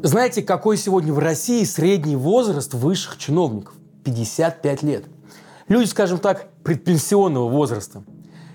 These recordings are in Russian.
Знаете, какой сегодня в России средний возраст высших чиновников? 55 лет. Люди, скажем так, предпенсионного возраста.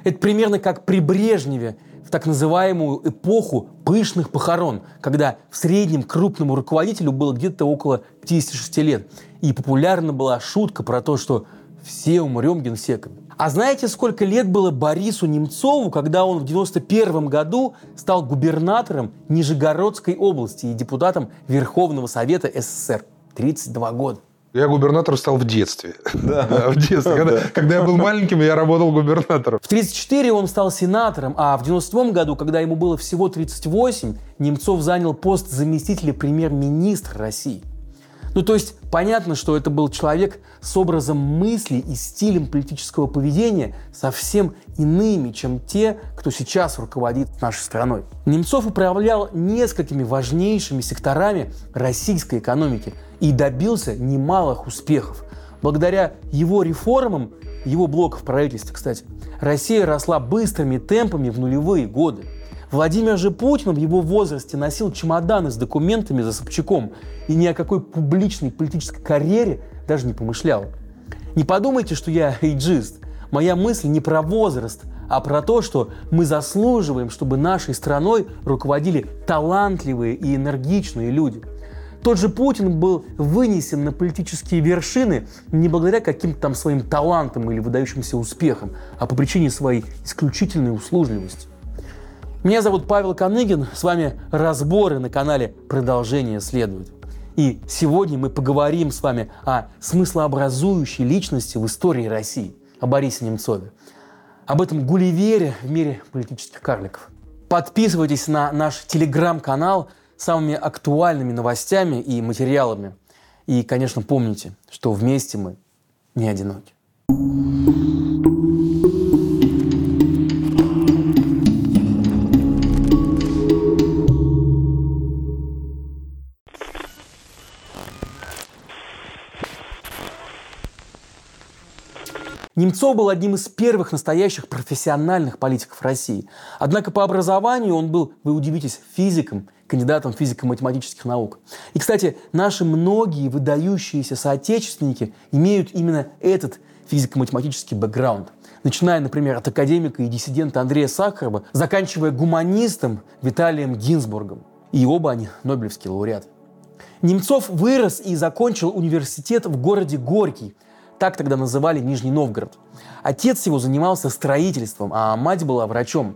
Это примерно как при Брежневе в так называемую эпоху пышных похорон, когда в среднем крупному руководителю было где-то около 56 лет. И популярна была шутка про то, что все умрем генсеками. А знаете, сколько лет было Борису Немцову, когда он в 91 году стал губернатором Нижегородской области и депутатом Верховного Совета СССР? 32 года. Я губернатор стал в детстве. Да. в детстве. Когда, когда я был маленьким, я работал губернатором. В 34 он стал сенатором, а в 97 году, когда ему было всего 38, Немцов занял пост заместителя премьер-министра России. Ну, то есть, понятно, что это был человек с образом мысли и стилем политического поведения совсем иными, чем те, кто сейчас руководит нашей страной. Немцов управлял несколькими важнейшими секторами российской экономики и добился немалых успехов. Благодаря его реформам, его блоков в правительстве, кстати, Россия росла быстрыми темпами в нулевые годы. Владимир же Путин в его возрасте носил чемоданы с документами за Собчаком и ни о какой публичной политической карьере даже не помышлял. Не подумайте, что я эйджист. Моя мысль не про возраст, а про то, что мы заслуживаем, чтобы нашей страной руководили талантливые и энергичные люди. Тот же Путин был вынесен на политические вершины не благодаря каким-то там своим талантам или выдающимся успехам, а по причине своей исключительной услужливости. Меня зовут Павел Коныгин, с вами разборы на канале «Продолжение следует». И сегодня мы поговорим с вами о смыслообразующей личности в истории России, о Борисе Немцове. Об этом Гулливере в мире политических карликов. Подписывайтесь на наш телеграм-канал с самыми актуальными новостями и материалами. И, конечно, помните, что вместе мы не одиноки. Немцов был одним из первых настоящих профессиональных политиков России. Однако по образованию он был, вы удивитесь, физиком, кандидатом физико-математических наук. И, кстати, наши многие выдающиеся соотечественники имеют именно этот физико-математический бэкграунд. Начиная, например, от академика и диссидента Андрея Сахарова, заканчивая гуманистом Виталием Гинзбургом. И оба они Нобелевские лауреаты. Немцов вырос и закончил университет в городе Горький – так тогда называли Нижний Новгород. Отец его занимался строительством, а мать была врачом.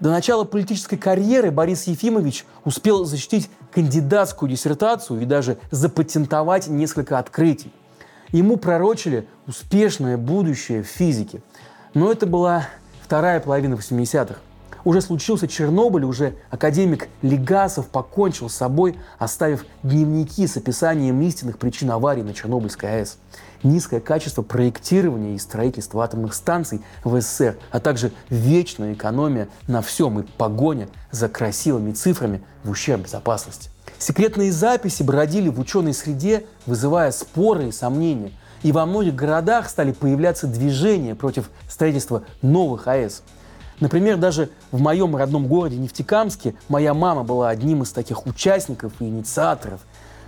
До начала политической карьеры Борис Ефимович успел защитить кандидатскую диссертацию и даже запатентовать несколько открытий. Ему пророчили успешное будущее в физике. Но это была вторая половина 80-х. Уже случился Чернобыль, уже академик Легасов покончил с собой, оставив дневники с описанием истинных причин аварии на Чернобыльской АЭС. Низкое качество проектирования и строительства атомных станций в СССР, а также вечная экономия на всем и погоня за красивыми цифрами в ущерб безопасности. Секретные записи бродили в ученой среде, вызывая споры и сомнения. И во многих городах стали появляться движения против строительства новых АЭС – Например, даже в моем родном городе Нефтекамске моя мама была одним из таких участников и инициаторов,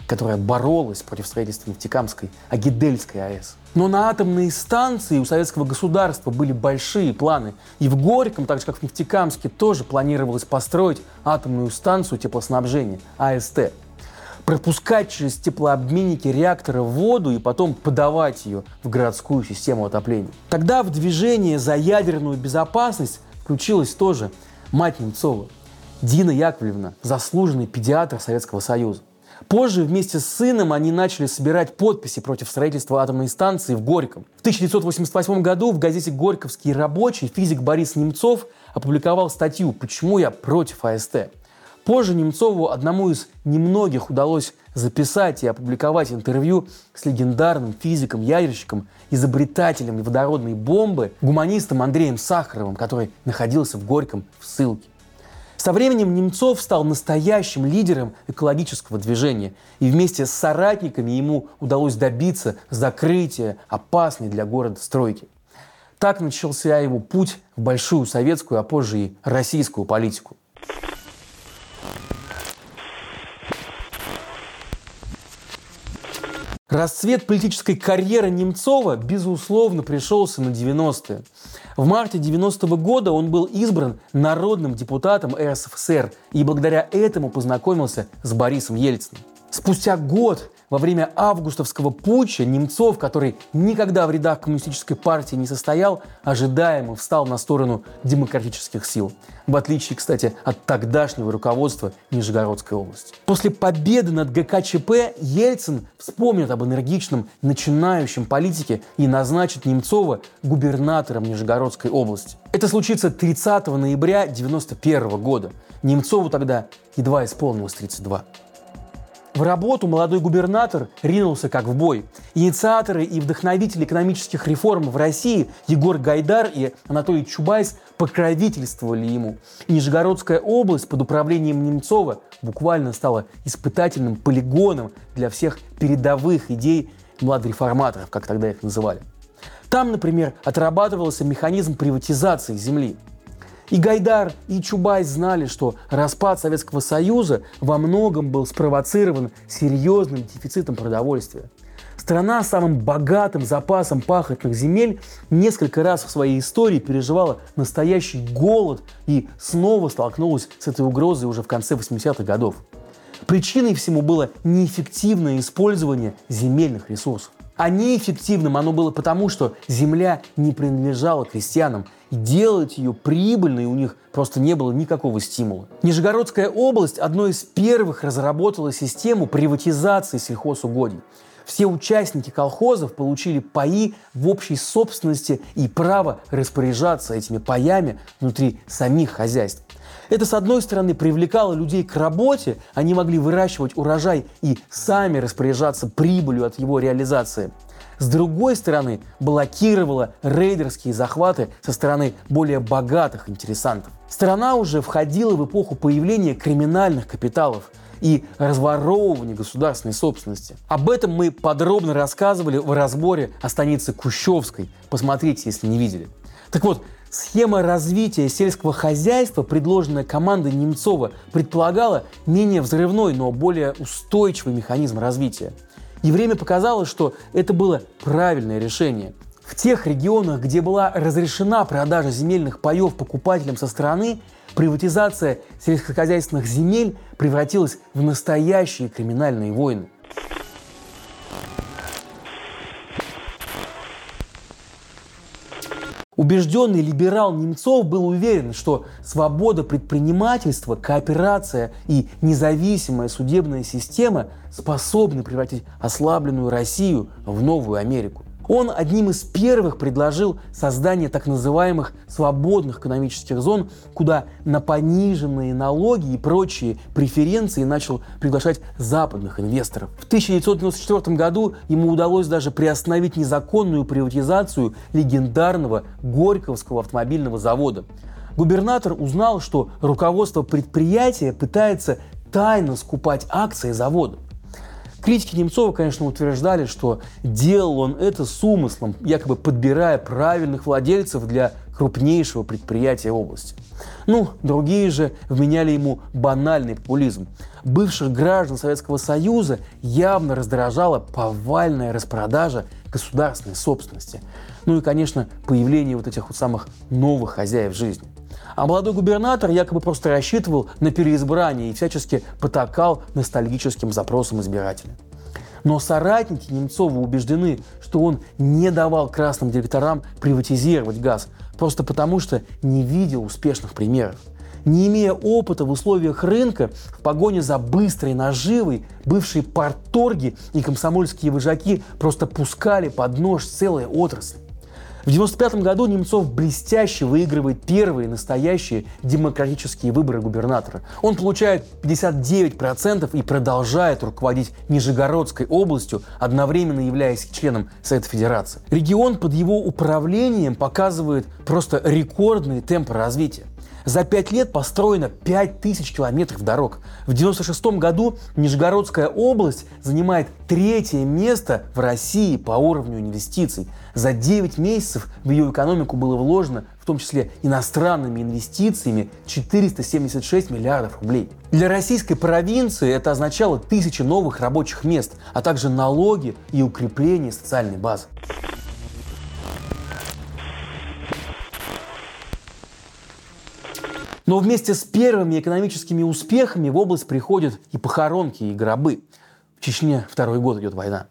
которая боролась против строительства Нефтекамской Агидельской АЭС. Но на атомные станции у советского государства были большие планы. И в Горьком, так же как в Нефтекамске, тоже планировалось построить атомную станцию теплоснабжения АСТ пропускать через теплообменники реактора воду и потом подавать ее в городскую систему отопления. Тогда в движение за ядерную безопасность включилась тоже мать Немцова, Дина Яковлевна, заслуженный педиатр Советского Союза. Позже вместе с сыном они начали собирать подписи против строительства атомной станции в Горьком. В 1988 году в газете «Горьковский рабочий» физик Борис Немцов опубликовал статью «Почему я против АСТ?». Позже Немцову, одному из немногих, удалось записать и опубликовать интервью с легендарным физиком, ядерщиком, изобретателем водородной бомбы, гуманистом Андреем Сахаровым, который находился в Горьком в ссылке. Со временем Немцов стал настоящим лидером экологического движения, и вместе с соратниками ему удалось добиться закрытия опасной для города стройки. Так начался его путь в большую советскую, а позже и российскую политику. Расцвет политической карьеры Немцова, безусловно, пришелся на 90-е. В марте 90-го года он был избран народным депутатом РСФСР и благодаря этому познакомился с Борисом Ельциным. Спустя год во время августовского путча Немцов, который никогда в рядах коммунистической партии не состоял, ожидаемо встал на сторону демократических сил. В отличие, кстати, от тогдашнего руководства Нижегородской области. После победы над ГКЧП Ельцин вспомнит об энергичном начинающем политике и назначит Немцова губернатором Нижегородской области. Это случится 30 ноября 1991 года. Немцову тогда едва исполнилось 32. В работу молодой губернатор ринулся как в бой. Инициаторы и вдохновители экономических реформ в России Егор Гайдар и Анатолий Чубайс покровительствовали ему. Нижегородская область под управлением Немцова буквально стала испытательным полигоном для всех передовых идей младореформаторов, как тогда их называли. Там, например, отрабатывался механизм приватизации земли – и Гайдар, и Чубай знали, что распад Советского Союза во многом был спровоцирован серьезным дефицитом продовольствия. Страна с самым богатым запасом пахотных земель несколько раз в своей истории переживала настоящий голод и снова столкнулась с этой угрозой уже в конце 80-х годов. Причиной всему было неэффективное использование земельных ресурсов. А неэффективным оно было потому, что земля не принадлежала крестьянам, и делать ее прибыльной у них просто не было никакого стимула. Нижегородская область одной из первых разработала систему приватизации сельхозугодий. Все участники колхозов получили паи в общей собственности и право распоряжаться этими паями внутри самих хозяйств. Это, с одной стороны, привлекало людей к работе, они могли выращивать урожай и сами распоряжаться прибылью от его реализации. С другой стороны, блокировало рейдерские захваты со стороны более богатых интересантов. Страна уже входила в эпоху появления криминальных капиталов и разворовывания государственной собственности. Об этом мы подробно рассказывали в разборе о станице Кущевской. Посмотрите, если не видели. Так вот, Схема развития сельского хозяйства, предложенная командой Немцова, предполагала менее взрывной, но более устойчивый механизм развития. И время показало, что это было правильное решение. В тех регионах, где была разрешена продажа земельных паев покупателям со стороны, приватизация сельскохозяйственных земель превратилась в настоящие криминальные войны. Убежденный либерал Немцов был уверен, что свобода предпринимательства, кооперация и независимая судебная система способны превратить ослабленную Россию в новую Америку. Он одним из первых предложил создание так называемых свободных экономических зон, куда на пониженные налоги и прочие преференции начал приглашать западных инвесторов. В 1994 году ему удалось даже приостановить незаконную приватизацию легендарного Горьковского автомобильного завода. Губернатор узнал, что руководство предприятия пытается тайно скупать акции завода. Критики Немцова, конечно, утверждали, что делал он это с умыслом, якобы подбирая правильных владельцев для крупнейшего предприятия области. Ну, другие же вменяли ему банальный популизм. Бывших граждан Советского Союза явно раздражала повальная распродажа государственной собственности. Ну и, конечно, появление вот этих вот самых новых хозяев жизни. А молодой губернатор якобы просто рассчитывал на переизбрание и всячески потакал ностальгическим запросам избирателя. Но соратники Немцова убеждены, что он не давал красным директорам приватизировать газ, просто потому что не видел успешных примеров. Не имея опыта в условиях рынка, в погоне за быстрой наживой, бывшие порторги и комсомольские выжаки просто пускали под нож целые отрасли. В 1995 году Немцов блестяще выигрывает первые настоящие демократические выборы губернатора. Он получает 59% и продолжает руководить Нижегородской областью, одновременно являясь членом Совета Федерации. Регион под его управлением показывает просто рекордные темпы развития. За пять лет построено 5000 километров дорог. В 1996 году Нижегородская область занимает третье место в России по уровню инвестиций. За 9 месяцев в ее экономику было вложено, в том числе иностранными инвестициями, 476 миллиардов рублей. Для российской провинции это означало тысячи новых рабочих мест, а также налоги и укрепление социальной базы. Но вместе с первыми экономическими успехами в область приходят и похоронки, и гробы. В Чечне второй год идет война.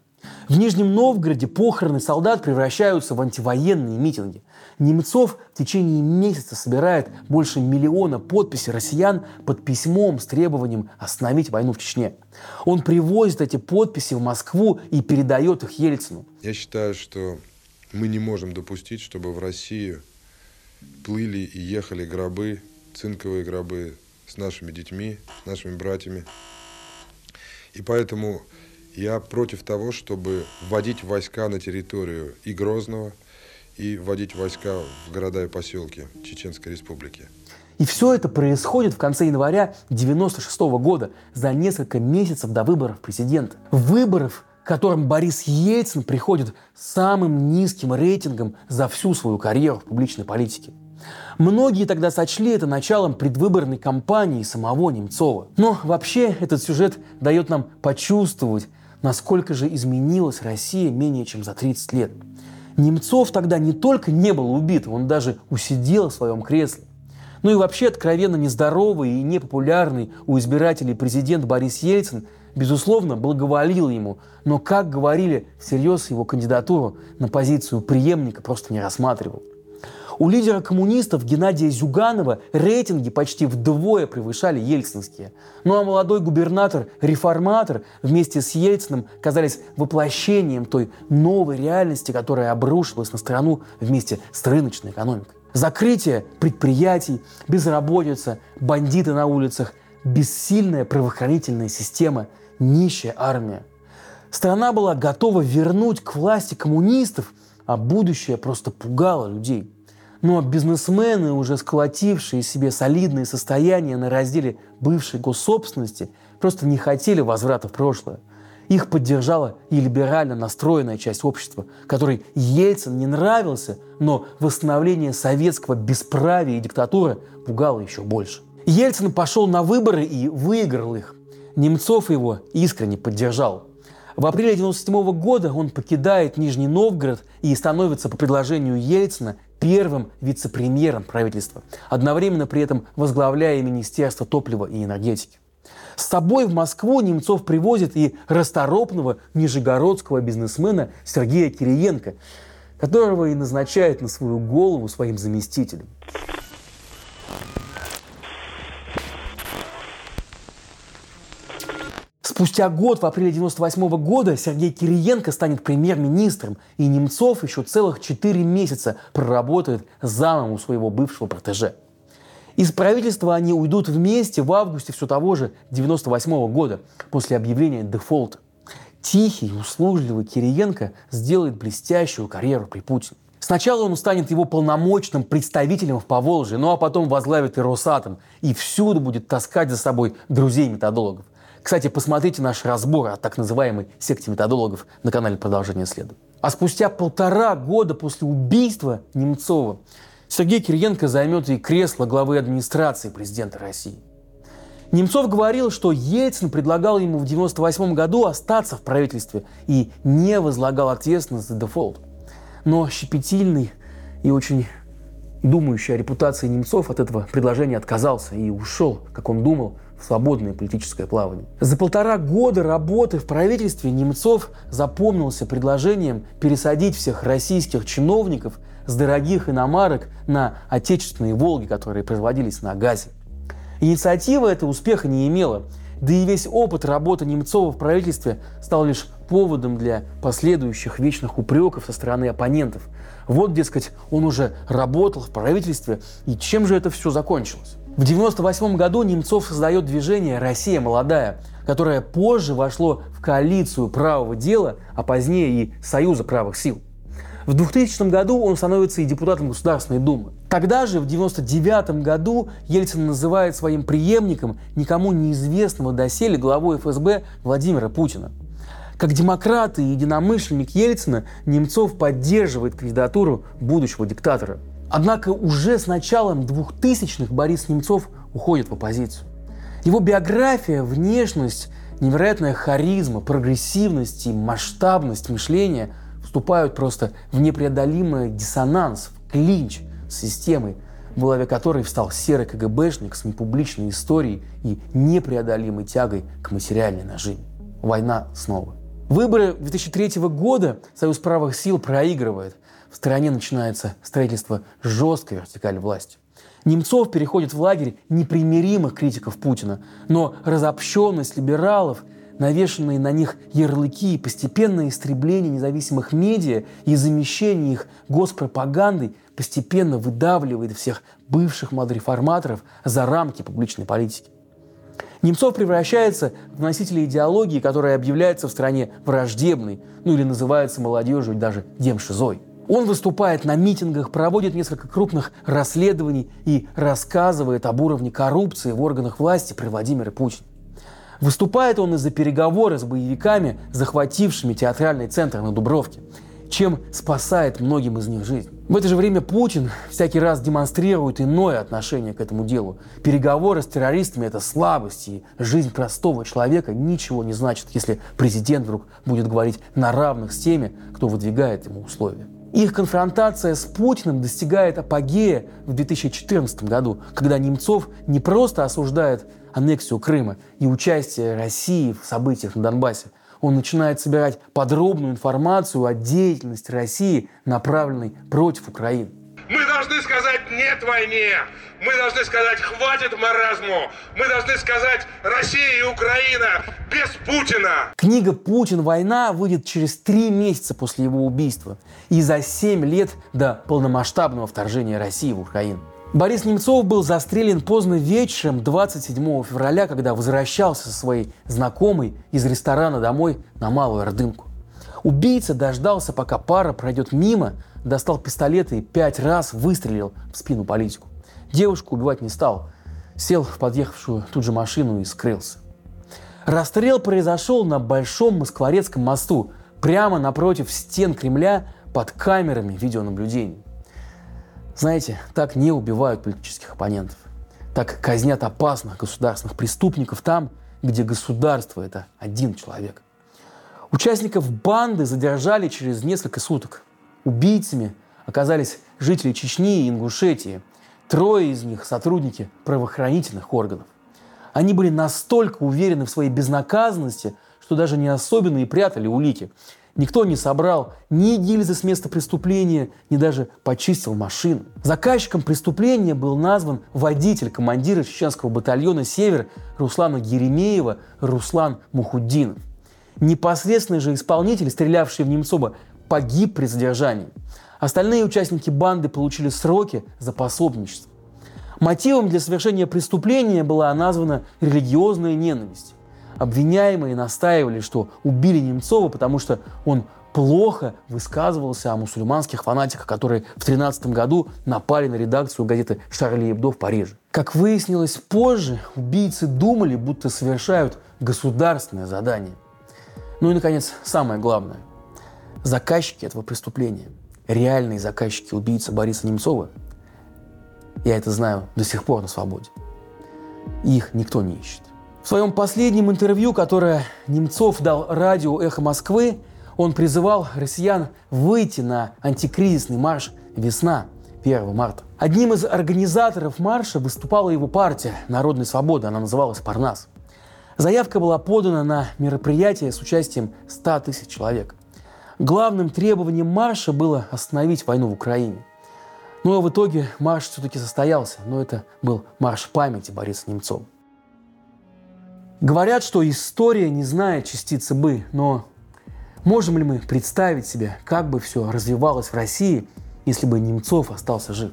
В Нижнем Новгороде похороны солдат превращаются в антивоенные митинги. Немцов в течение месяца собирает больше миллиона подписей россиян под письмом с требованием остановить войну в Чечне. Он привозит эти подписи в Москву и передает их Ельцину. Я считаю, что мы не можем допустить, чтобы в Россию плыли и ехали гробы цинковые гробы с нашими детьми, с нашими братьями. И поэтому я против того, чтобы вводить войска на территорию и Грозного, и вводить войска в города и поселки Чеченской Республики. И все это происходит в конце января 1996 года, за несколько месяцев до выборов президента. Выборов, к которым Борис Ельцин приходит самым низким рейтингом за всю свою карьеру в публичной политике. Многие тогда сочли это началом предвыборной кампании самого Немцова. Но вообще этот сюжет дает нам почувствовать, насколько же изменилась Россия менее чем за 30 лет. Немцов тогда не только не был убит, он даже усидел в своем кресле. Ну и вообще откровенно нездоровый и непопулярный у избирателей президент Борис Ельцин, безусловно, благоволил ему, но, как говорили, всерьез его кандидатуру на позицию преемника просто не рассматривал. У лидера коммунистов Геннадия Зюганова рейтинги почти вдвое превышали ельцинские. Ну а молодой губернатор-реформатор вместе с Ельциным казались воплощением той новой реальности, которая обрушилась на страну вместе с рыночной экономикой. Закрытие предприятий, безработица, бандиты на улицах, бессильная правоохранительная система, нищая армия. Страна была готова вернуть к власти коммунистов, а будущее просто пугало людей – но бизнесмены, уже сколотившие себе солидные состояния на разделе бывшей госсобственности, просто не хотели возврата в прошлое. Их поддержала и либерально настроенная часть общества, которой Ельцин не нравился, но восстановление советского бесправия и диктатуры пугало еще больше. Ельцин пошел на выборы и выиграл их. Немцов его искренне поддержал. В апреле 1997 года он покидает Нижний Новгород и становится по предложению Ельцина первым вице-премьером правительства, одновременно при этом возглавляя Министерство топлива и энергетики. С собой в Москву Немцов привозит и расторопного нижегородского бизнесмена Сергея Кириенко, которого и назначает на свою голову своим заместителем. Спустя год, в апреле 98 года, Сергей Кириенко станет премьер-министром, и Немцов еще целых 4 месяца проработает замом у своего бывшего протеже. Из правительства они уйдут вместе в августе все того же 98 года, после объявления дефолта. Тихий, услужливый Кириенко сделает блестящую карьеру при Путине. Сначала он станет его полномочным представителем в Поволжье, ну а потом возглавит и Росатом, и всюду будет таскать за собой друзей-методологов. Кстати, посмотрите наш разбор о так называемой секте методологов на канале «Продолжение следа». А спустя полтора года после убийства Немцова Сергей Кириенко займет и кресло главы администрации президента России. Немцов говорил, что Ельцин предлагал ему в 1998 году остаться в правительстве и не возлагал ответственность за дефолт. Но щепетильный и очень думающий о репутации Немцов от этого предложения отказался и ушел, как он думал, в свободное политическое плавание. За полтора года работы в правительстве Немцов запомнился предложением пересадить всех российских чиновников с дорогих иномарок на отечественные «Волги», которые производились на газе. Инициатива эта успеха не имела, да и весь опыт работы Немцова в правительстве стал лишь поводом для последующих вечных упреков со стороны оппонентов. Вот, дескать, он уже работал в правительстве, и чем же это все закончилось? В 1998 году Немцов создает движение «Россия молодая», которое позже вошло в коалицию правого дела, а позднее и Союза правых сил. В 2000 году он становится и депутатом Государственной Думы. Тогда же, в 1999 году, Ельцин называет своим преемником никому неизвестного доселе главой ФСБ Владимира Путина. Как демократ и единомышленник Ельцина, Немцов поддерживает кандидатуру будущего диктатора. Однако уже с началом 2000-х Борис Немцов уходит в оппозицию. Его биография, внешность, невероятная харизма, прогрессивность и масштабность мышления вступают просто в непреодолимый диссонанс, в клинч с системой, в голове которой встал серый КГБшник с непубличной историей и непреодолимой тягой к материальной наживе. Война снова. Выборы 2003 года Союз правых сил проигрывает. В стране начинается строительство жесткой вертикали власти. Немцов переходит в лагерь непримиримых критиков Путина, но разобщенность либералов, навешенные на них ярлыки, постепенное истребление независимых медиа и замещение их госпропагандой постепенно выдавливает всех бывших младреформаторов за рамки публичной политики. Немцов превращается в носителя идеологии, которая объявляется в стране враждебной, ну или называется молодежью даже демшизой. Он выступает на митингах, проводит несколько крупных расследований и рассказывает об уровне коррупции в органах власти при Владимире Путине. Выступает он из-за переговоры с боевиками, захватившими театральный центр на Дубровке чем спасает многим из них жизнь. В это же время Путин всякий раз демонстрирует иное отношение к этому делу. Переговоры с террористами – это слабость, и жизнь простого человека ничего не значит, если президент вдруг будет говорить на равных с теми, кто выдвигает ему условия. Их конфронтация с Путиным достигает апогея в 2014 году, когда Немцов не просто осуждает аннексию Крыма и участие России в событиях на Донбассе, он начинает собирать подробную информацию о деятельности России, направленной против Украины. Мы должны сказать «нет войне», мы должны сказать «хватит маразму», мы должны сказать «Россия и Украина без Путина». Книга «Путин. Война» выйдет через три месяца после его убийства и за семь лет до полномасштабного вторжения России в Украину. Борис Немцов был застрелен поздно вечером 27 февраля, когда возвращался со своей знакомой из ресторана домой на Малую Ордынку. Убийца дождался, пока пара пройдет мимо, достал пистолет и пять раз выстрелил в спину политику. Девушку убивать не стал, сел в подъехавшую тут же машину и скрылся. Расстрел произошел на Большом Москворецком мосту, прямо напротив стен Кремля под камерами видеонаблюдения. Знаете, так не убивают политических оппонентов. Так казнят опасных государственных преступников там, где государство – это один человек. Участников банды задержали через несколько суток. Убийцами оказались жители Чечни и Ингушетии. Трое из них – сотрудники правоохранительных органов. Они были настолько уверены в своей безнаказанности, что даже не особенно и прятали улики. Никто не собрал ни гильзы с места преступления, ни даже почистил машину. Заказчиком преступления был назван водитель командира чеченского батальона «Север» Руслана Еремеева Руслан Мухуддинов. Непосредственный же исполнитель, стрелявший в Немцова, погиб при задержании. Остальные участники банды получили сроки за пособничество. Мотивом для совершения преступления была названа религиозная ненависть. Обвиняемые настаивали, что убили Немцова, потому что он плохо высказывался о мусульманских фанатиках, которые в 2013 году напали на редакцию газеты «Шарли Эбдо» в Париже. Как выяснилось позже, убийцы думали, будто совершают государственное задание. Ну и, наконец, самое главное. Заказчики этого преступления, реальные заказчики убийцы Бориса Немцова, я это знаю до сих пор на свободе. их никто не ищет. В своем последнем интервью, которое Немцов дал радио «Эхо Москвы», он призывал россиян выйти на антикризисный марш «Весна» 1 марта. Одним из организаторов марша выступала его партия «Народной свободы», она называлась «Парнас». Заявка была подана на мероприятие с участием 100 тысяч человек. Главным требованием марша было остановить войну в Украине. Ну а в итоге марш все-таки состоялся, но это был марш памяти Бориса Немцова. Говорят, что история не знает частицы «бы», но можем ли мы представить себе, как бы все развивалось в России, если бы Немцов остался жив?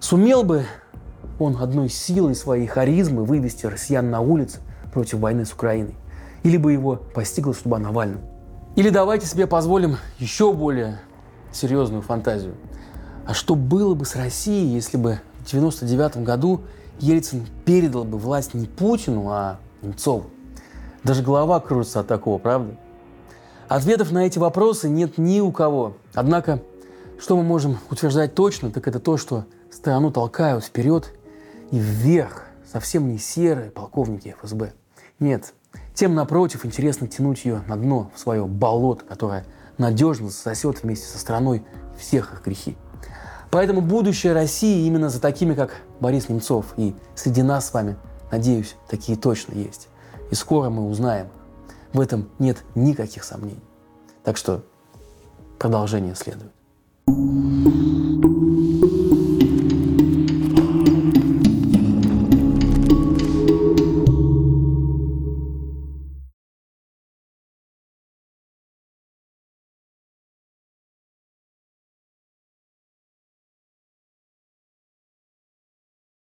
Сумел бы он одной силой своей харизмы вывести россиян на улицы против войны с Украиной? Или бы его постигла судьба Навального? Или давайте себе позволим еще более серьезную фантазию. А что было бы с Россией, если бы в 99 году Ельцин передал бы власть не Путину, а Немцову? Даже голова кружится от такого, правда? Ответов на эти вопросы нет ни у кого. Однако, что мы можем утверждать точно, так это то, что страну толкают вперед и вверх совсем не серые полковники ФСБ. Нет, тем, напротив, интересно тянуть ее на дно, в свое болото, которое надежно засосет вместе со страной всех их грехи. Поэтому будущее России именно за такими, как Борис Немцов. И среди нас с вами, надеюсь, такие точно есть. И скоро мы узнаем. В этом нет никаких сомнений. Так что продолжение следует.